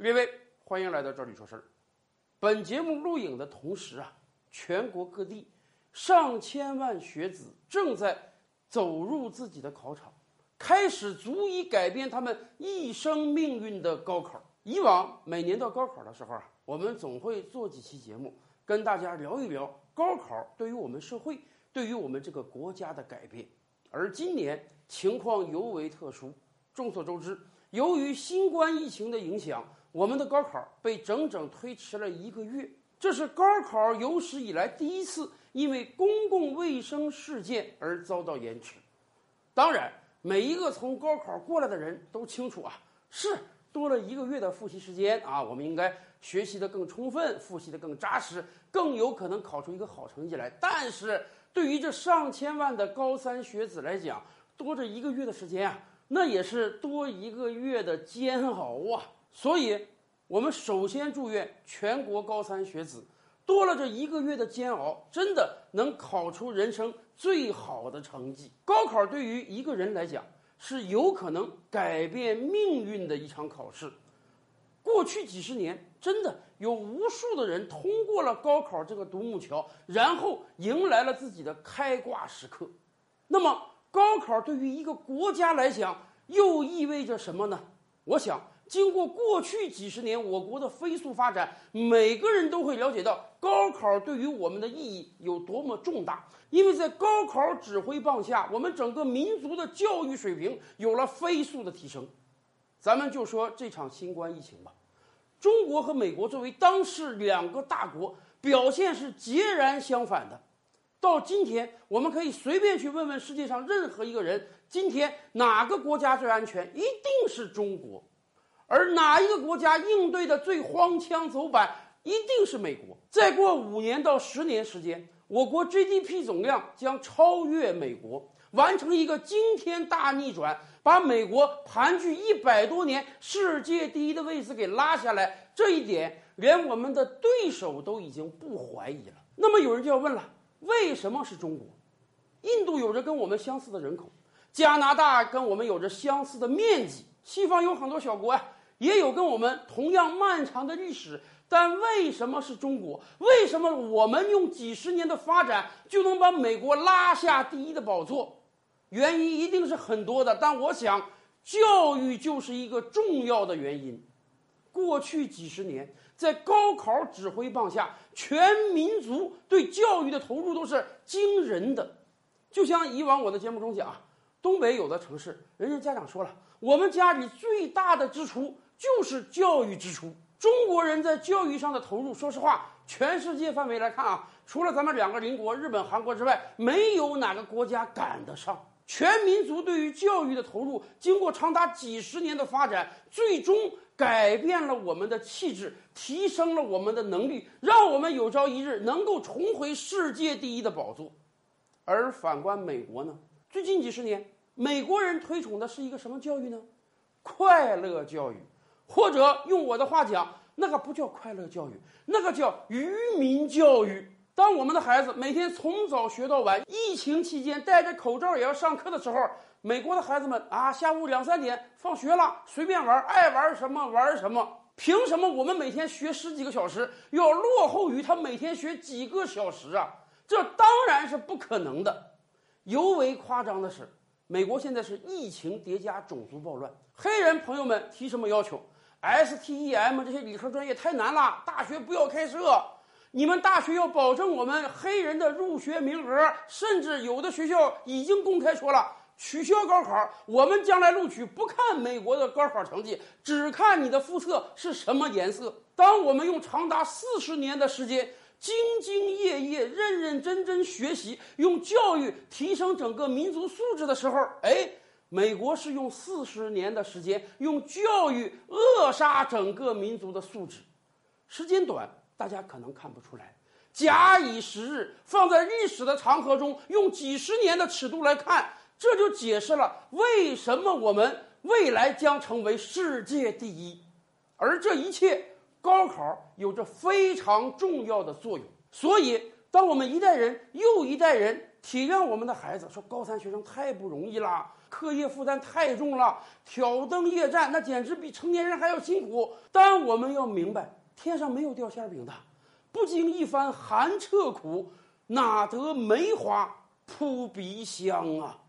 列位，欢迎来到这里说事儿。本节目录影的同时啊，全国各地上千万学子正在走入自己的考场，开始足以改变他们一生命运的高考。以往每年到高考的时候啊，我们总会做几期节目，跟大家聊一聊高考对于我们社会、对于我们这个国家的改变。而今年情况尤为特殊，众所周知，由于新冠疫情的影响。我们的高考被整整推迟了一个月，这是高考有史以来第一次因为公共卫生事件而遭到延迟。当然，每一个从高考过来的人都清楚啊，是多了一个月的复习时间啊，我们应该学习的更充分，复习的更扎实，更有可能考出一个好成绩来。但是对于这上千万的高三学子来讲，多这一个月的时间啊，那也是多一个月的煎熬啊。所以，我们首先祝愿全国高三学子，多了这一个月的煎熬，真的能考出人生最好的成绩。高考对于一个人来讲，是有可能改变命运的一场考试。过去几十年，真的有无数的人通过了高考这个独木桥，然后迎来了自己的开挂时刻。那么，高考对于一个国家来讲，又意味着什么呢？我想。经过过去几十年我国的飞速发展，每个人都会了解到高考对于我们的意义有多么重大。因为在高考指挥棒下，我们整个民族的教育水平有了飞速的提升。咱们就说这场新冠疫情吧，中国和美国作为当时两个大国，表现是截然相反的。到今天，我们可以随便去问问世界上任何一个人，今天哪个国家最安全？一定是中国。而哪一个国家应对的最荒腔走板，一定是美国。再过五年到十年时间，我国 GDP 总量将超越美国，完成一个惊天大逆转，把美国盘踞一百多年世界第一的位置给拉下来。这一点，连我们的对手都已经不怀疑了。那么有人就要问了：为什么是中国？印度有着跟我们相似的人口，加拿大跟我们有着相似的面积，西方有很多小国呀。也有跟我们同样漫长的历史，但为什么是中国？为什么我们用几十年的发展就能把美国拉下第一的宝座？原因一定是很多的，但我想，教育就是一个重要的原因。过去几十年，在高考指挥棒下，全民族对教育的投入都是惊人的。就像以往我的节目中讲，东北有的城市，人家家长说了，我们家里最大的支出。就是教育支出，中国人在教育上的投入，说实话，全世界范围来看啊，除了咱们两个邻国日本、韩国之外，没有哪个国家赶得上。全民族对于教育的投入，经过长达几十年的发展，最终改变了我们的气质，提升了我们的能力，让我们有朝一日能够重回世界第一的宝座。而反观美国呢？最近几十年，美国人推崇的是一个什么教育呢？快乐教育。或者用我的话讲，那个不叫快乐教育，那个叫愚民教育。当我们的孩子每天从早学到晚，疫情期间戴着口罩也要上课的时候，美国的孩子们啊，下午两三点放学了，随便玩，爱玩什么玩什么。凭什么我们每天学十几个小时，要落后于他每天学几个小时啊？这当然是不可能的。尤为夸张的是，美国现在是疫情叠加种族暴乱，黑人朋友们提什么要求？STEM 这些理科专业太难了，大学不要开设。你们大学要保证我们黑人的入学名额，甚至有的学校已经公开说了，取消高考。我们将来录取不看美国的高考成绩，只看你的肤色是什么颜色。当我们用长达四十年的时间，兢兢业业、认认真真学习，用教育提升整个民族素质的时候，哎。美国是用四十年的时间，用教育扼杀整个民族的素质。时间短，大家可能看不出来。假以时日，放在历史的长河中，用几十年的尺度来看，这就解释了为什么我们未来将成为世界第一。而这一切，高考有着非常重要的作用。所以，当我们一代人又一代人体谅我们的孩子，说高三学生太不容易啦。课业负担太重了，挑灯夜战那简直比成年人还要辛苦。但我们要明白，天上没有掉馅饼的，不经一番寒彻苦，哪得梅花扑鼻香啊！